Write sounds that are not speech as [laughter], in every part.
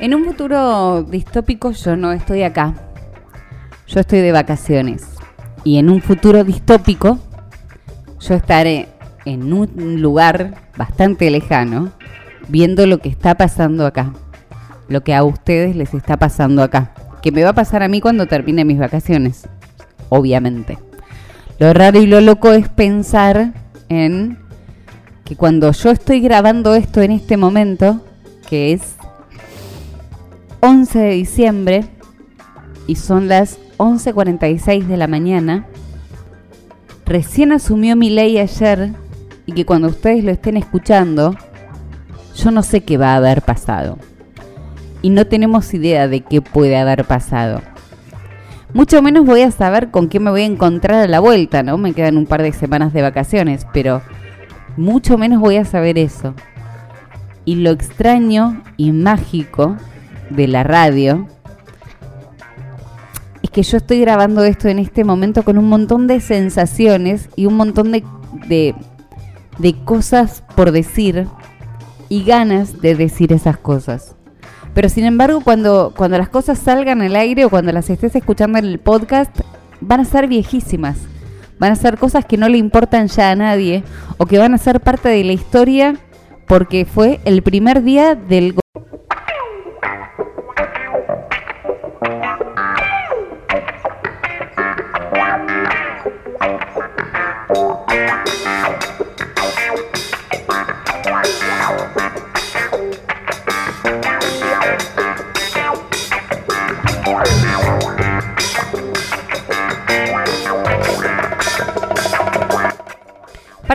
En un futuro distópico yo no estoy acá. Yo estoy de vacaciones. Y en un futuro distópico yo estaré en un lugar bastante lejano viendo lo que está pasando acá. Lo que a ustedes les está pasando acá. Que me va a pasar a mí cuando termine mis vacaciones. Obviamente. Lo raro y lo loco es pensar en que cuando yo estoy grabando esto en este momento, que es 11 de diciembre y son las 11.46 de la mañana. Recién asumió mi ley ayer y que cuando ustedes lo estén escuchando, yo no sé qué va a haber pasado. Y no tenemos idea de qué puede haber pasado. Mucho menos voy a saber con qué me voy a encontrar a la vuelta, ¿no? Me quedan un par de semanas de vacaciones, pero mucho menos voy a saber eso. Y lo extraño y mágico de la radio que yo estoy grabando esto en este momento con un montón de sensaciones y un montón de, de, de cosas por decir y ganas de decir esas cosas. Pero sin embargo, cuando, cuando las cosas salgan al aire o cuando las estés escuchando en el podcast, van a ser viejísimas. Van a ser cosas que no le importan ya a nadie o que van a ser parte de la historia porque fue el primer día del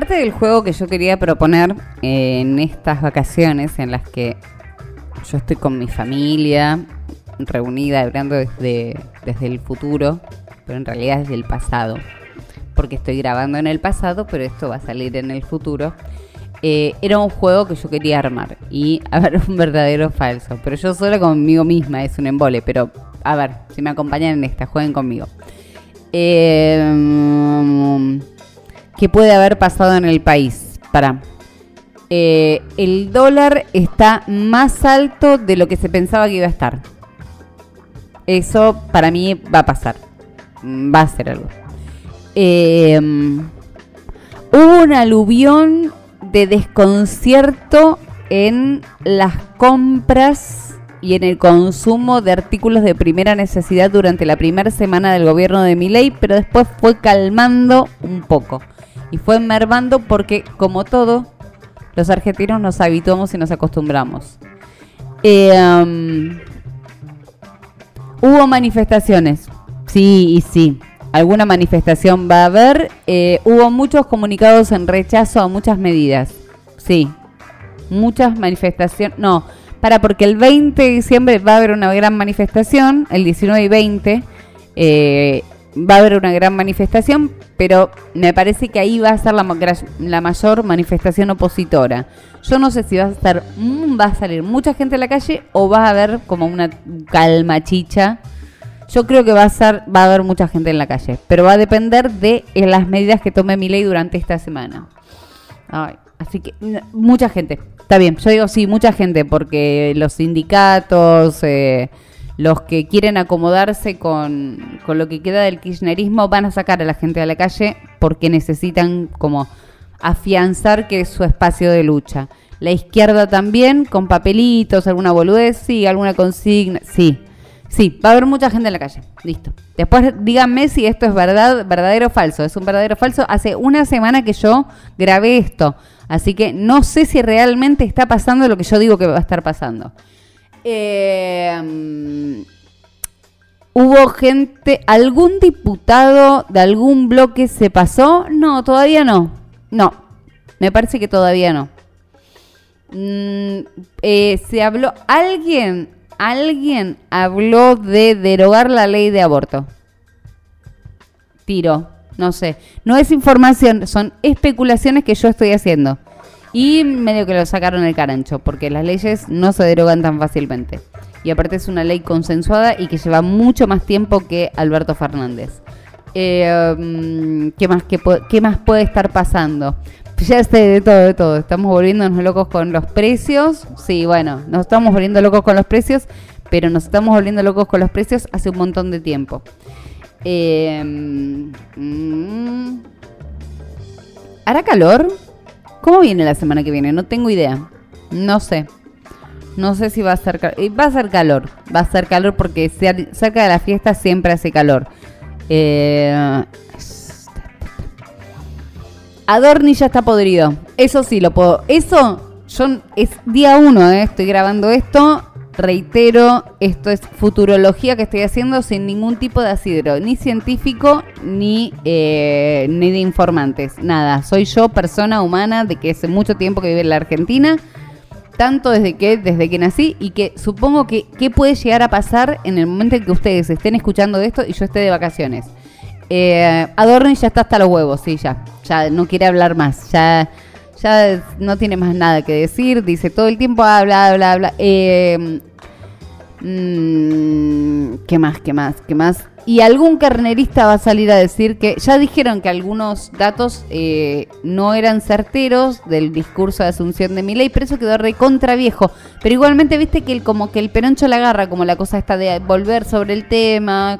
Parte del juego que yo quería proponer en estas vacaciones en las que yo estoy con mi familia, reunida, hablando desde, desde el futuro, pero en realidad desde el pasado, porque estoy grabando en el pasado, pero esto va a salir en el futuro. Eh, era un juego que yo quería armar y [laughs] a ver, un verdadero falso, pero yo sola conmigo misma, es un embole, pero a ver, si me acompañan en esta, jueguen conmigo. Eh, ¿Qué puede haber pasado en el país? Para. Eh, el dólar está más alto de lo que se pensaba que iba a estar. Eso para mí va a pasar. Va a ser algo. Eh, hubo un aluvión de desconcierto en las compras y en el consumo de artículos de primera necesidad durante la primera semana del gobierno de Milei, pero después fue calmando un poco y fue mermando porque, como todo, los argentinos nos habituamos y nos acostumbramos. Um, hubo manifestaciones, sí y sí. Alguna manifestación va a haber. Eh, hubo muchos comunicados en rechazo a muchas medidas. Sí. Muchas manifestaciones. No, para, porque el 20 de diciembre va a haber una gran manifestación, el 19 y 20. Eh, va a haber una gran manifestación, pero me parece que ahí va a ser la, la, mayor manifestación opositora. Yo no sé si va a estar, mm, va a salir mucha gente a la calle o va a haber como una calma chicha. Yo creo que va a ser, va a haber mucha gente en la calle, pero va a depender de eh, las medidas que tome mi ley durante esta semana. así que mucha gente, está bien. Yo digo sí, mucha gente, porque los sindicatos, eh, los que quieren acomodarse con, lo que queda del kirchnerismo van a sacar a la gente a la calle porque necesitan como afianzar que es su espacio de lucha. La izquierda también, con papelitos, alguna boludez, sí, alguna consigna, sí. Sí, va a haber mucha gente en la calle. Listo. Después díganme si esto es verdad, verdadero o falso. Es un verdadero o falso. Hace una semana que yo grabé esto. Así que no sé si realmente está pasando lo que yo digo que va a estar pasando. Eh, ¿Hubo gente, algún diputado de algún bloque se pasó? No, todavía no. No, me parece que todavía no. Mm, eh, se habló, alguien, alguien habló de derogar la ley de aborto. Tiro, no sé. No es información, son especulaciones que yo estoy haciendo. Y medio que lo sacaron el carancho, porque las leyes no se derogan tan fácilmente. Y aparte es una ley consensuada y que lleva mucho más tiempo que Alberto Fernández. Eh, mm, ¿qué, más, qué, ¿Qué más puede estar pasando? Ya sé de todo, de todo. Estamos volviéndonos locos con los precios. Sí, bueno, nos estamos volviendo locos con los precios, pero nos estamos volviendo locos con los precios hace un montón de tiempo. Eh, mm, ¿Hará calor? ¿Cómo viene la semana que viene? No tengo idea. No sé. No sé si va a ser calor. Eh, va a ser calor. Va a ser calor porque cerca de la fiesta siempre hace calor. Eh, Adorni ya está podrido. Eso sí lo puedo. Eso, yo es día uno, eh, estoy grabando esto. Reitero, esto es futurología que estoy haciendo sin ningún tipo de asidero, ni científico ni, eh, ni de informantes. Nada, soy yo, persona humana de que hace mucho tiempo que vive en la Argentina, tanto desde que, desde que nací y que supongo que qué puede llegar a pasar en el momento en que ustedes estén escuchando esto y yo esté de vacaciones. Eh, Adorni ya está hasta los huevos, sí, ya. Ya no quiere hablar más. Ya, ya no tiene más nada que decir. Dice todo el tiempo habla, habla, habla. Eh, mm, ¿Qué más? ¿Qué más? ¿Qué más? Y algún carnerista va a salir a decir que ya dijeron que algunos datos eh, no eran certeros del discurso de asunción de Milei, pero eso quedó recontra viejo. Pero igualmente viste que el, como que el peroncho la agarra, como la cosa está de volver sobre el tema.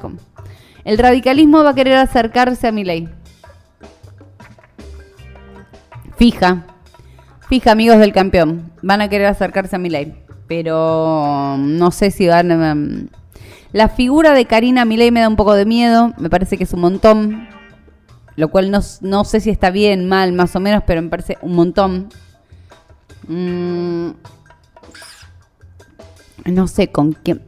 El radicalismo va a querer acercarse a mi ley. Fija. Fija, amigos del campeón. Van a querer acercarse a mi ley. Pero no sé si van a... Um, la figura de Karina Milei me da un poco de miedo. Me parece que es un montón. Lo cual no, sé si está bien, mal, más o menos, pero me parece un montón. Mm, no sé con quién.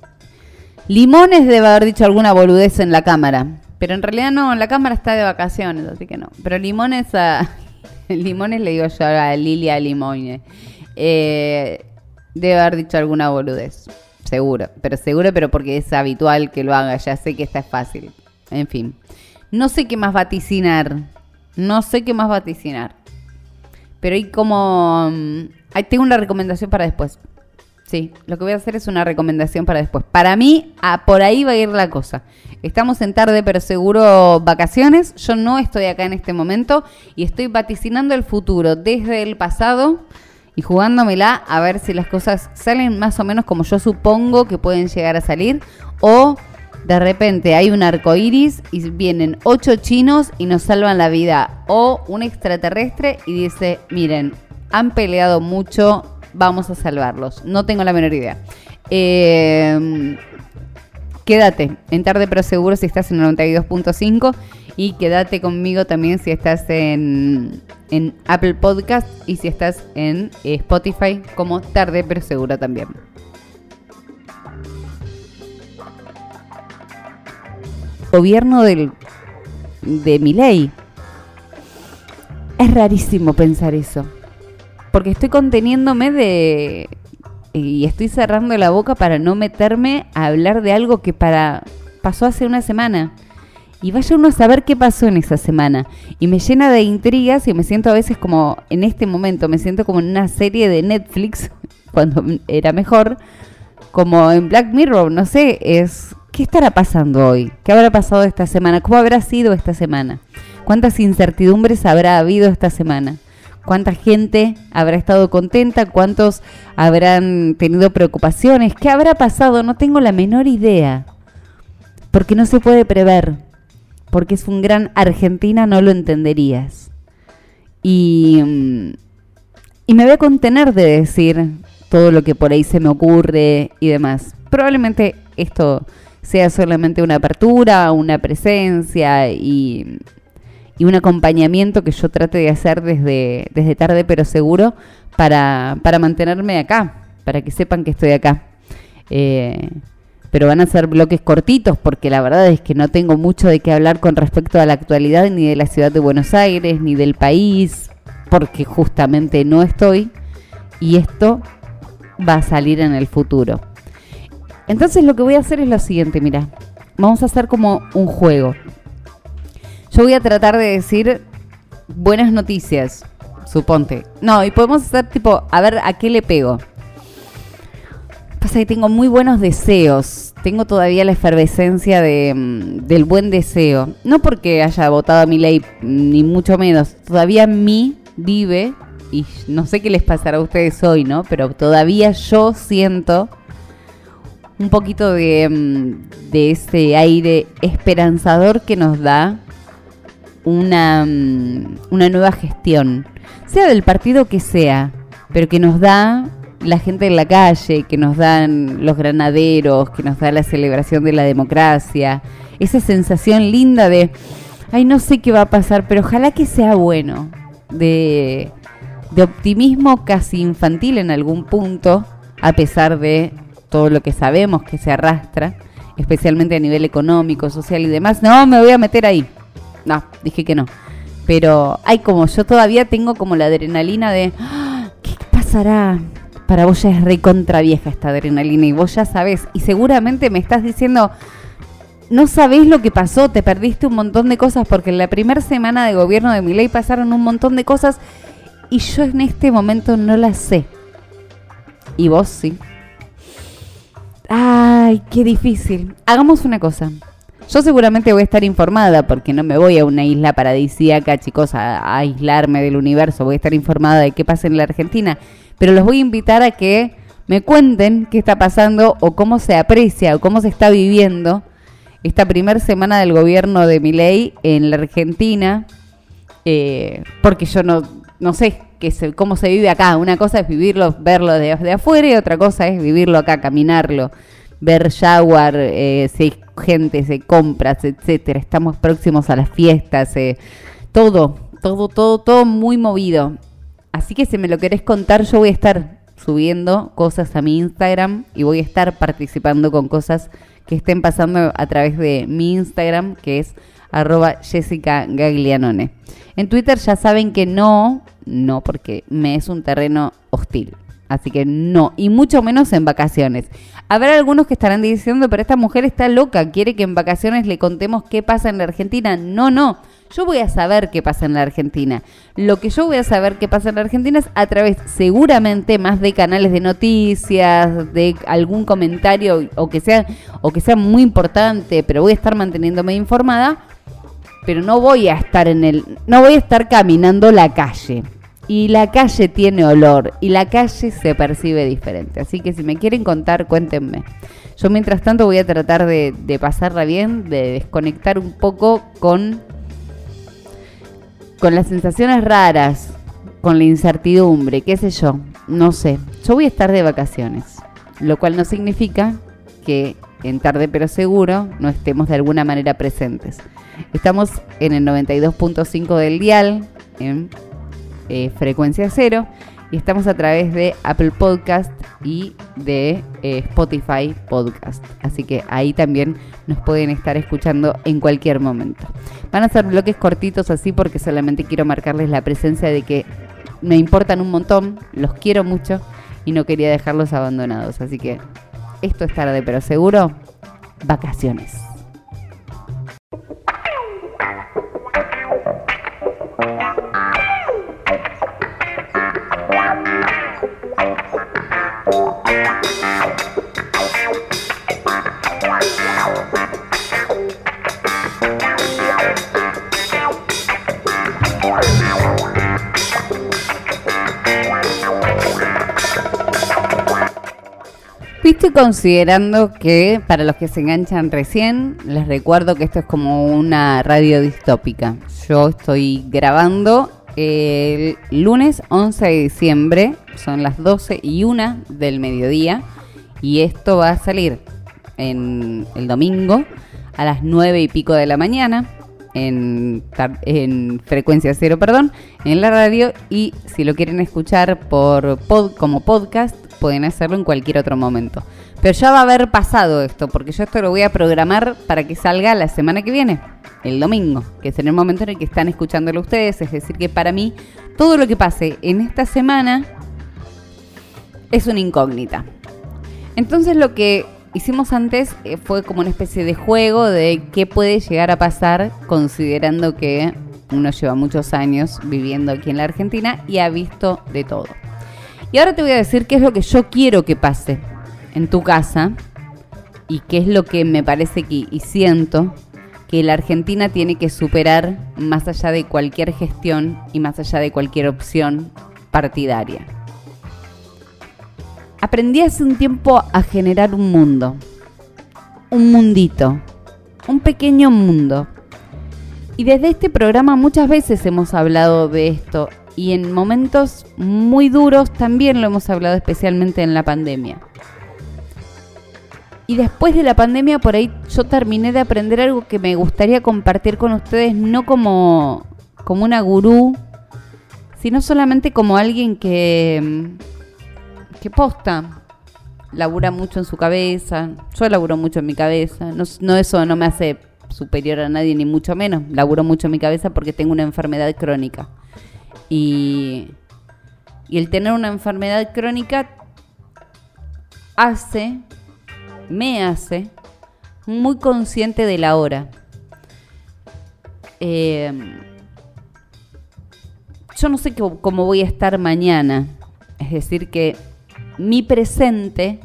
Limones debe haber dicho alguna boludez en la cámara. Pero en realidad no, la cámara está de vacaciones, así que no. Pero Limones a. [laughs] Limones le digo yo a Lilia Limone. Eh, debe haber dicho alguna boludez. Seguro. Pero seguro, pero porque es habitual que lo haga. Ya sé que esta es fácil. En fin. No sé qué más vaticinar. No sé qué más vaticinar. Pero hay como. Mm, ahí tengo una recomendación para después. Sí, lo que voy a hacer es una recomendación para después. Para mí, por ahí va a ir la cosa. Estamos en tarde, pero seguro vacaciones. Yo no estoy acá en este momento y estoy vaticinando el futuro desde el pasado y jugándomela a ver si las cosas salen más o menos como yo supongo que pueden llegar a salir o de repente hay un arco iris y vienen ocho chinos y nos salvan la vida o un extraterrestre y dice, miren, han peleado mucho vamos a salvarlos. No tengo la menor idea. Eh, quédate en tarde pero seguro si estás en 92.5 y quédate conmigo también si estás en, en Apple Podcast y si estás en Spotify como tarde pero seguro también. Gobierno del, de mi ley. Es rarísimo pensar eso porque estoy conteniéndome de y estoy cerrando la boca para no meterme a hablar de algo que para pasó hace una semana. Y vaya uno a saber qué pasó en esa semana. Y me llena de intrigas y me siento a veces como, en este momento, me siento como en una serie de Netflix, [laughs] cuando era mejor, como en Black Mirror, no sé, es, ¿qué estará pasando hoy? ¿Qué habrá pasado esta semana? ¿Cómo habrá sido esta semana? ¿Cuántas incertidumbres habrá habido esta semana? Cuánta gente habrá estado contenta, cuántos habrán tenido preocupaciones, qué habrá pasado, no tengo la menor idea, porque no se puede prever, porque es un gran Argentina, no lo entenderías. Y, y me voy a contener de decir todo lo que por ahí se me ocurre y demás. Probablemente esto sea solamente una apertura, una presencia y y un acompañamiento que yo trate de hacer desde, desde tarde pero seguro para, para mantenerme acá, para que sepan que estoy acá. Eh, pero van a ser bloques cortitos porque la verdad es que no tengo mucho de qué hablar con respecto a la actualidad ni de la ciudad de Buenos Aires ni del país, porque justamente no estoy y esto va a salir en el futuro. Entonces lo que voy a hacer es lo siguiente, mira, vamos a hacer como un juego. Yo voy a tratar de decir buenas noticias, suponte. No, y podemos hacer tipo, a ver a qué le pego. Pasa que tengo muy buenos deseos. Tengo todavía la efervescencia de, mm, del buen deseo. No porque haya votado a mi ley, ni mucho menos. Todavía en mí vive, y no sé qué les pasará a ustedes hoy, ¿no? Pero todavía yo siento un poquito de, mm, de ese aire esperanzador que nos da una, mm, una nueva gestión, sea del partido que sea, pero que nos da la gente en la calle, que nos dan los granaderos, que nos da la celebración de la democracia, esa sensación linda de, ay, no sé qué va a pasar, pero ojalá que sea bueno, de, de optimismo casi infantil en algún punto, a pesar de todo lo que sabemos que se arrastra, especialmente a nivel económico, social y demás. No, me voy a meter ahí. No, dije que no. Pero hay como, yo todavía tengo como la adrenalina de, ¡Ah! ¿qué pasará? Para vos ya es recontra vieja esta adrenalina y vos ya sabés. Y seguramente me estás diciendo, no sabés lo que pasó, te perdiste un montón de cosas porque en la primera semana de gobierno de mi ley pasaron un montón de cosas y yo en este momento no las sé. Y vos sí. Ay, qué difícil. Hagamos una cosa. Yo seguramente voy a estar informada porque no me voy a una isla paradisíaca, chicos, a, aislarme del universo. Voy a estar informada de qué pasa en la Argentina. Pero los voy a invitar a que me cuenten qué está pasando o cómo se aprecia o cómo se está viviendo esta primera semana del gobierno de Milei en la Argentina. Eh, porque yo no, no sé que cómo se vive acá. Una cosa es vivirlo, verlo de, afuera y otra cosa es vivirlo acá, caminarlo, ver Jaguar, eh, si hay gente, se compras, etcétera. Estamos próximos a las fiestas, eh, todo, todo, todo, todo muy movido. Así que si me lo querés contar, yo voy a estar subiendo cosas a mi Instagram y voy a estar participando con cosas que estén pasando a través de mi Instagram, que es arroba Jessica Gaglianone. En Twitter ya saben que no, no, porque me es un terreno hostil. Así que no, y mucho menos en vacaciones. Habrá algunos que estarán diciendo, pero esta mujer está loca, quiere que en vacaciones le contemos qué pasa en la Argentina. No, no, yo voy a saber qué pasa en la Argentina. Lo que yo voy a saber qué pasa en la Argentina es a través seguramente más de canales de noticias, de algún comentario o que sea o que sea muy importante, pero voy a estar manteniéndome informada pero no voy a estar en el, no voy a estar caminando la calle. Y la calle tiene olor y la calle se percibe diferente. Así que si me quieren contar, cuéntenme. Yo mientras tanto voy a tratar de, pasarla bien, de desconectar un poco con, con las sensaciones raras, con la incertidumbre, qué sé yo, no sé. Yo voy a estar de vacaciones, lo cual no significa que en tarde pero seguro no estemos de alguna manera presentes. Estamos en el 92.5 del dial, en eh, frecuencia cero, y estamos a través de Apple Podcast y de eh, Spotify Podcast. Así que ahí también nos pueden estar escuchando en cualquier momento. Van a ser bloques cortitos así porque solamente quiero marcarles la presencia de que me importan un montón, los quiero mucho y no quería dejarlos abandonados. Así que esto es tarde, pero seguro, vacaciones. Estoy considerando que para los que se enganchan recién, les recuerdo que esto es como una radio distópica. Yo estoy grabando el lunes 11 de diciembre, son las 12 y 1 del mediodía, y esto va a salir en el domingo a las 9 y pico de la mañana. En, en, frecuencia cero, perdón, en la radio y si lo quieren escuchar por como podcast pueden hacerlo en cualquier otro momento. Pero ya va a haber pasado esto, porque yo esto lo voy a programar para que salga la semana que viene, el domingo, que es en el momento en el que están escuchándolo ustedes. Es decir, que para mí todo lo que pase en esta semana es una incógnita. Entonces lo que hicimos antes eh, fue como una especie de juego de qué puede llegar a pasar considerando que uno lleva muchos años viviendo aquí en la Argentina y ha visto de todo. Y ahora te voy a decir qué es lo que yo quiero que pase en tu casa y qué es lo que me parece que, y siento que la Argentina tiene que superar más allá de cualquier gestión y más allá de cualquier opción partidaria. Aprendí hace un tiempo a generar un mundo, un mundito, un pequeño mundo. Y desde este programa muchas veces hemos hablado de esto y en momentos muy duros también lo hemos hablado especialmente en la pandemia. Y después de la pandemia por ahí yo terminé de aprender algo que me gustaría compartir con ustedes, no como, como una gurú, sino solamente como alguien que, posta, labura mucho en su cabeza, yo laburo mucho en mi cabeza, no, eso no me hace superior a nadie ni mucho menos, laburo mucho en mi cabeza porque tengo una enfermedad crónica. Y, y el tener una enfermedad crónica hace me hace muy consciente de la hora. Eh, yo no sé cómo voy a estar mañana. Es decir, que mi presente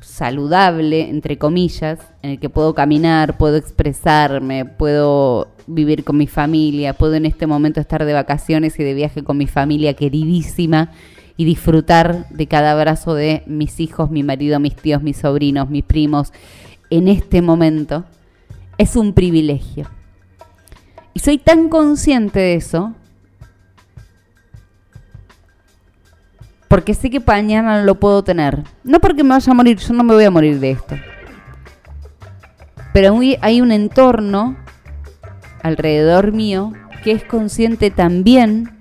saludable, entre comillas, en el que puedo caminar, puedo expresarme, puedo vivir con mi familia, puedo en este momento estar de vacaciones y de viaje con mi familia queridísima y disfrutar de cada abrazo de mis hijos, mi marido, mis tíos, mis sobrinos, mis primos, en este momento, es un privilegio. Y soy tan consciente de eso, porque sé que mañana lo puedo tener. No porque me vaya a morir, yo no me voy a morir de esto. Pero hay un entorno alrededor mío que es consciente también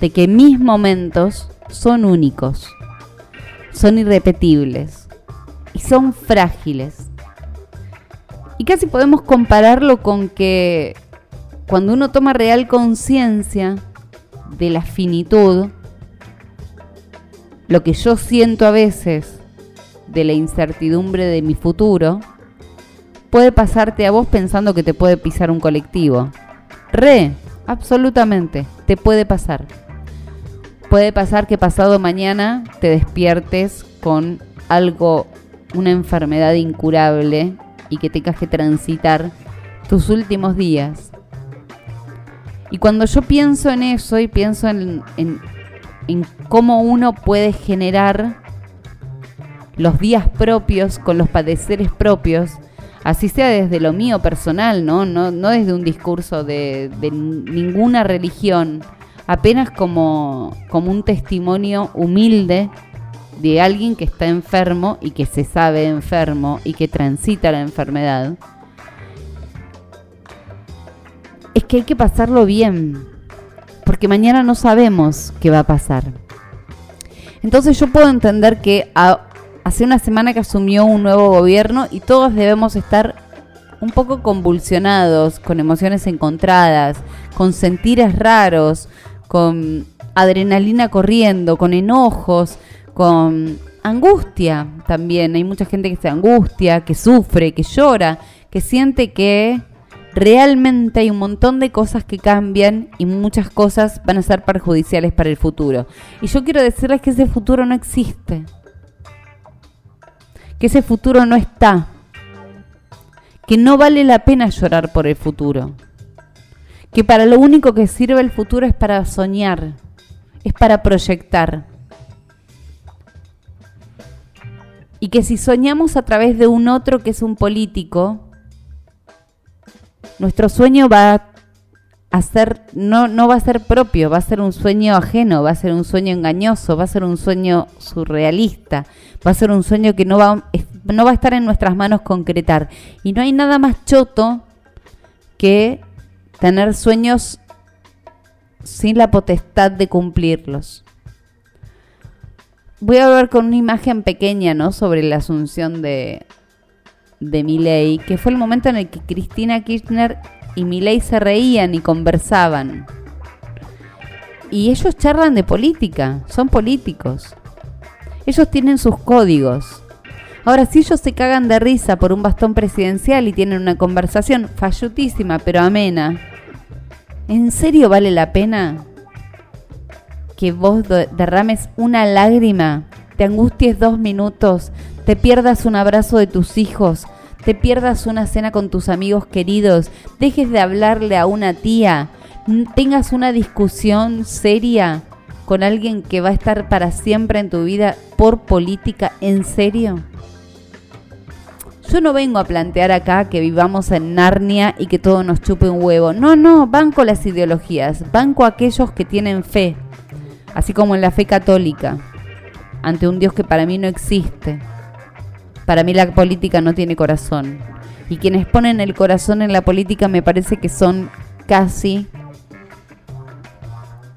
de que mis momentos son únicos, son irrepetibles y son frágiles. Y casi podemos compararlo con que cuando uno toma real conciencia de la finitud, lo que yo siento a veces de la incertidumbre de mi futuro, puede pasarte a vos pensando que te puede pisar un colectivo. Re, absolutamente, te puede pasar puede pasar que pasado mañana te despiertes con algo, una enfermedad incurable y que tengas que transitar tus últimos días. Y cuando yo pienso en eso y pienso en, en, en cómo uno puede generar los días propios con los padeceres propios, así sea desde lo mío personal, ¿no? No, no desde un discurso de, de ninguna religión, apenas como, como un testimonio humilde de alguien que está enfermo y que se sabe enfermo y que transita la enfermedad, es que hay que pasarlo bien, porque mañana no sabemos qué va a pasar. Entonces yo puedo entender que hace una semana que asumió un nuevo gobierno y todos debemos estar un poco convulsionados, con emociones encontradas, con sentires raros, con adrenalina corriendo, con enojos, con angustia también. Hay mucha gente que se angustia, que sufre, que llora, que siente que realmente hay un montón de cosas que cambian y muchas cosas van a ser perjudiciales para el futuro. Y yo quiero decirles que ese futuro no existe. Que ese futuro no está. Que no vale la pena llorar por el futuro que para lo único que sirve el futuro es para soñar, es para proyectar. Y que si soñamos a través de un otro que es un político, nuestro sueño va a ser, no, no va a ser propio, va a ser un sueño ajeno, va a ser un sueño engañoso, va a ser un sueño surrealista, va a ser un sueño que no va, no va a estar en nuestras manos concretar. Y no hay nada más choto que tener sueños sin la potestad de cumplirlos. Voy a hablar con una imagen pequeña, ¿no? Sobre la asunción de, de Milei, que fue el momento en el que Cristina Kirchner y Milei se reían y conversaban. Y ellos charlan de política, son políticos. Ellos tienen sus códigos. Ahora, si ellos se cagan de risa por un bastón presidencial y tienen una conversación fallutísima pero amena, ¿en serio vale la pena que vos derrames una lágrima, te angusties dos minutos, te pierdas un abrazo de tus hijos, te pierdas una cena con tus amigos queridos, dejes de hablarle a una tía, tengas una discusión seria con alguien que va a estar para siempre en tu vida por política, ¿en serio? Yo no vengo a plantear acá que vivamos en Narnia y que todo nos chupe un huevo. No, no, banco las ideologías, banco aquellos que tienen fe, así como en la fe católica, ante un Dios que para mí no existe. Para mí la política no tiene corazón. Y quienes ponen el corazón en la política me parece que son casi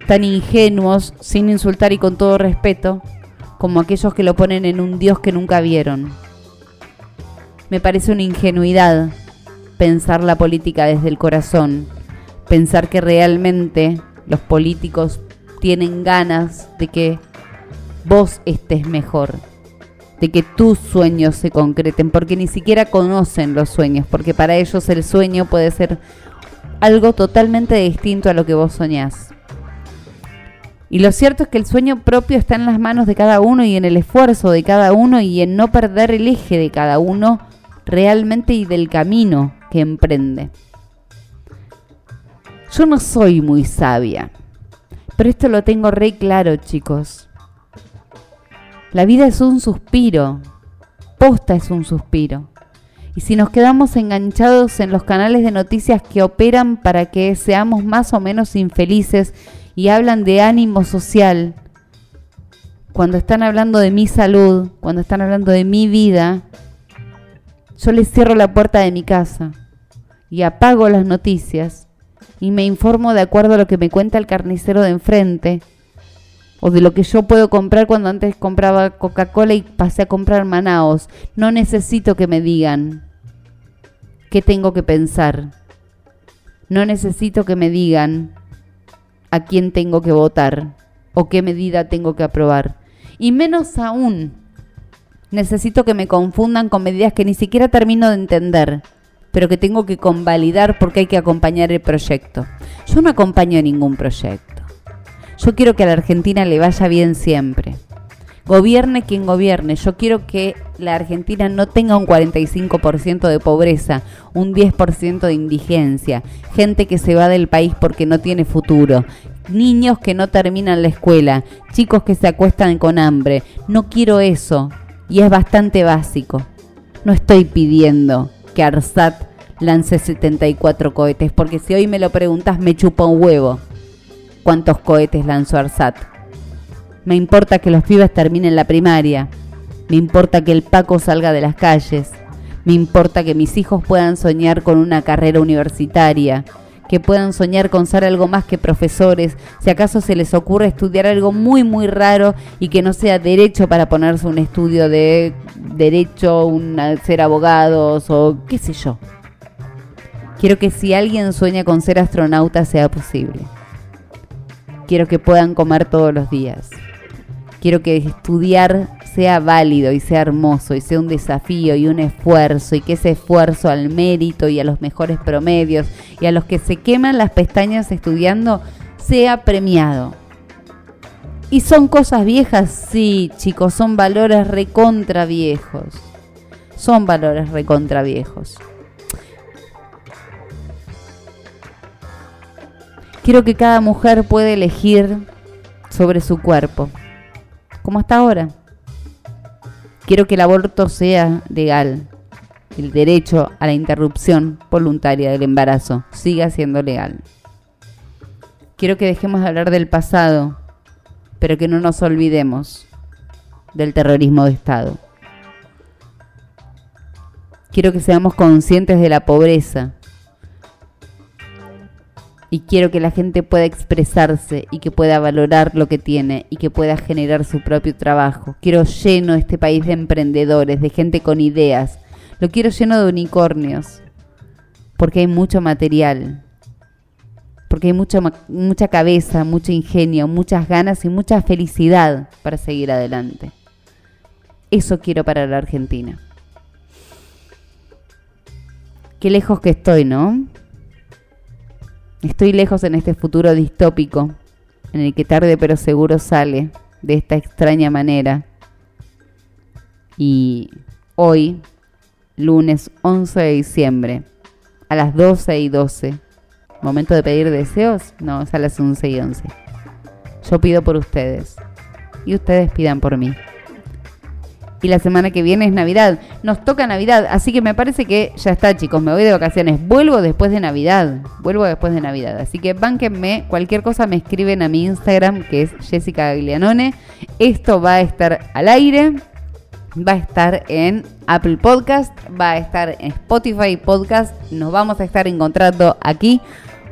tan ingenuos, sin insultar y con todo respeto, como aquellos que lo ponen en un Dios que nunca vieron. Me parece una ingenuidad pensar la política desde el corazón, pensar que realmente los políticos tienen ganas de que vos estés mejor, de que tus sueños se concreten, porque ni siquiera conocen los sueños, porque para ellos el sueño puede ser algo totalmente distinto a lo que vos soñás. Y lo cierto es que el sueño propio está en las manos de cada uno y en el esfuerzo de cada uno y en no perder el eje de cada uno realmente y del camino que emprende. Yo no soy muy sabia, pero esto lo tengo re claro, chicos. La vida es un suspiro, posta es un suspiro. Y si nos quedamos enganchados en los canales de noticias que operan para que seamos más o menos infelices y hablan de ánimo social, cuando están hablando de mi salud, cuando están hablando de mi vida, yo les cierro la puerta de mi casa y apago las noticias y me informo de acuerdo a lo que me cuenta el carnicero de enfrente o de lo que yo puedo comprar cuando antes compraba Coca-Cola y pasé a comprar Manaos. No necesito que me digan qué tengo que pensar. No necesito que me digan a quién tengo que votar o qué medida tengo que aprobar. Y menos aún necesito que me confundan con medidas que ni siquiera termino de entender, pero que tengo que convalidar porque hay que acompañar el proyecto. Yo no acompaño ningún proyecto. Yo quiero que a la Argentina le vaya bien siempre. Gobierne quien gobierne. Yo quiero que la Argentina no tenga un 45% de pobreza, un 10% de indigencia, gente que se va del país porque no tiene futuro, niños que no terminan la escuela, chicos que se acuestan con hambre. No quiero eso y es bastante básico. No estoy pidiendo que Arsat lance 74 cohetes, porque si hoy me lo preguntas me chupa un huevo. ¿Cuántos cohetes lanzó Arsat? Me importa que los pibes terminen la primaria. Me importa que el Paco salga de las calles. Me importa que mis hijos puedan soñar con una carrera universitaria que puedan soñar con ser algo más que profesores, si acaso se les ocurre estudiar algo muy muy raro y que no sea derecho para ponerse un estudio de derecho, un, ser abogados o qué sé yo. Quiero que si alguien sueña con ser astronauta sea posible. Quiero que puedan comer todos los días. Quiero que estudiar sea válido y sea hermoso y sea un desafío y un esfuerzo y que ese esfuerzo al mérito y a los mejores promedios y a los que se queman las pestañas estudiando sea premiado. ¿Y son cosas viejas? Sí, chicos, son valores recontra viejos. Son valores recontra viejos. Quiero que cada mujer pueda elegir sobre su cuerpo, como hasta ahora. Quiero que el aborto sea legal. El derecho a la interrupción voluntaria del embarazo siga siendo legal. Quiero que dejemos de hablar del pasado, pero que no nos olvidemos del terrorismo de Estado. Quiero que seamos conscientes de la pobreza, y quiero que la gente pueda expresarse y que pueda valorar lo que tiene y que pueda generar su propio trabajo. Quiero lleno este país de emprendedores, de gente con ideas. Lo quiero lleno de unicornios, porque hay mucho material, porque hay mucha, mucha cabeza, mucho ingenio, muchas ganas y mucha felicidad para seguir adelante. Eso quiero para la Argentina. Qué lejos que estoy, ¿no? Estoy lejos en este futuro distópico, en el que tarde pero seguro sale de esta extraña manera. Y hoy, lunes 11 de diciembre, a las 12 y 12, momento de pedir deseos, no, es a las 11 y 11. Yo pido por ustedes y ustedes pidan por mí y la semana que viene es Navidad. Nos toca Navidad, así que me parece que ya está, chicos. Me voy de vacaciones. Vuelvo después de Navidad. Vuelvo después de Navidad. Así que bánquenme. Cualquier cosa me escriben a mi Instagram, que es Jessica Gaglianone. Esto va a estar al aire. Va a estar en Apple Podcast. Va a estar en Spotify Podcast. Nos vamos a estar encontrando aquí,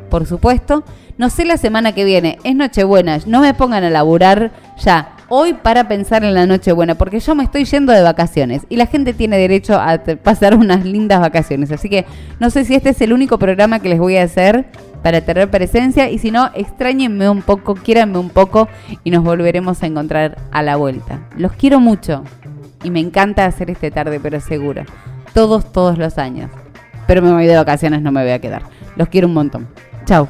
por supuesto. No sé la semana que viene. Es Nochebuena. No me pongan a laburar ya hoy para pensar en la Nochebuena, porque yo me estoy yendo de vacaciones y la gente tiene derecho a pasar [laughs] unas lindas vacaciones. Así que no sé si este es el único programa que les voy a hacer para tener presencia y si no, extrañenme un poco, quiéranme un poco y nos volveremos a encontrar a la vuelta. Los quiero mucho y me encanta hacer este tarde, pero seguro. Todos, todos los años. Pero me voy de vacaciones, no me voy a quedar. Los quiero un montón. Chao.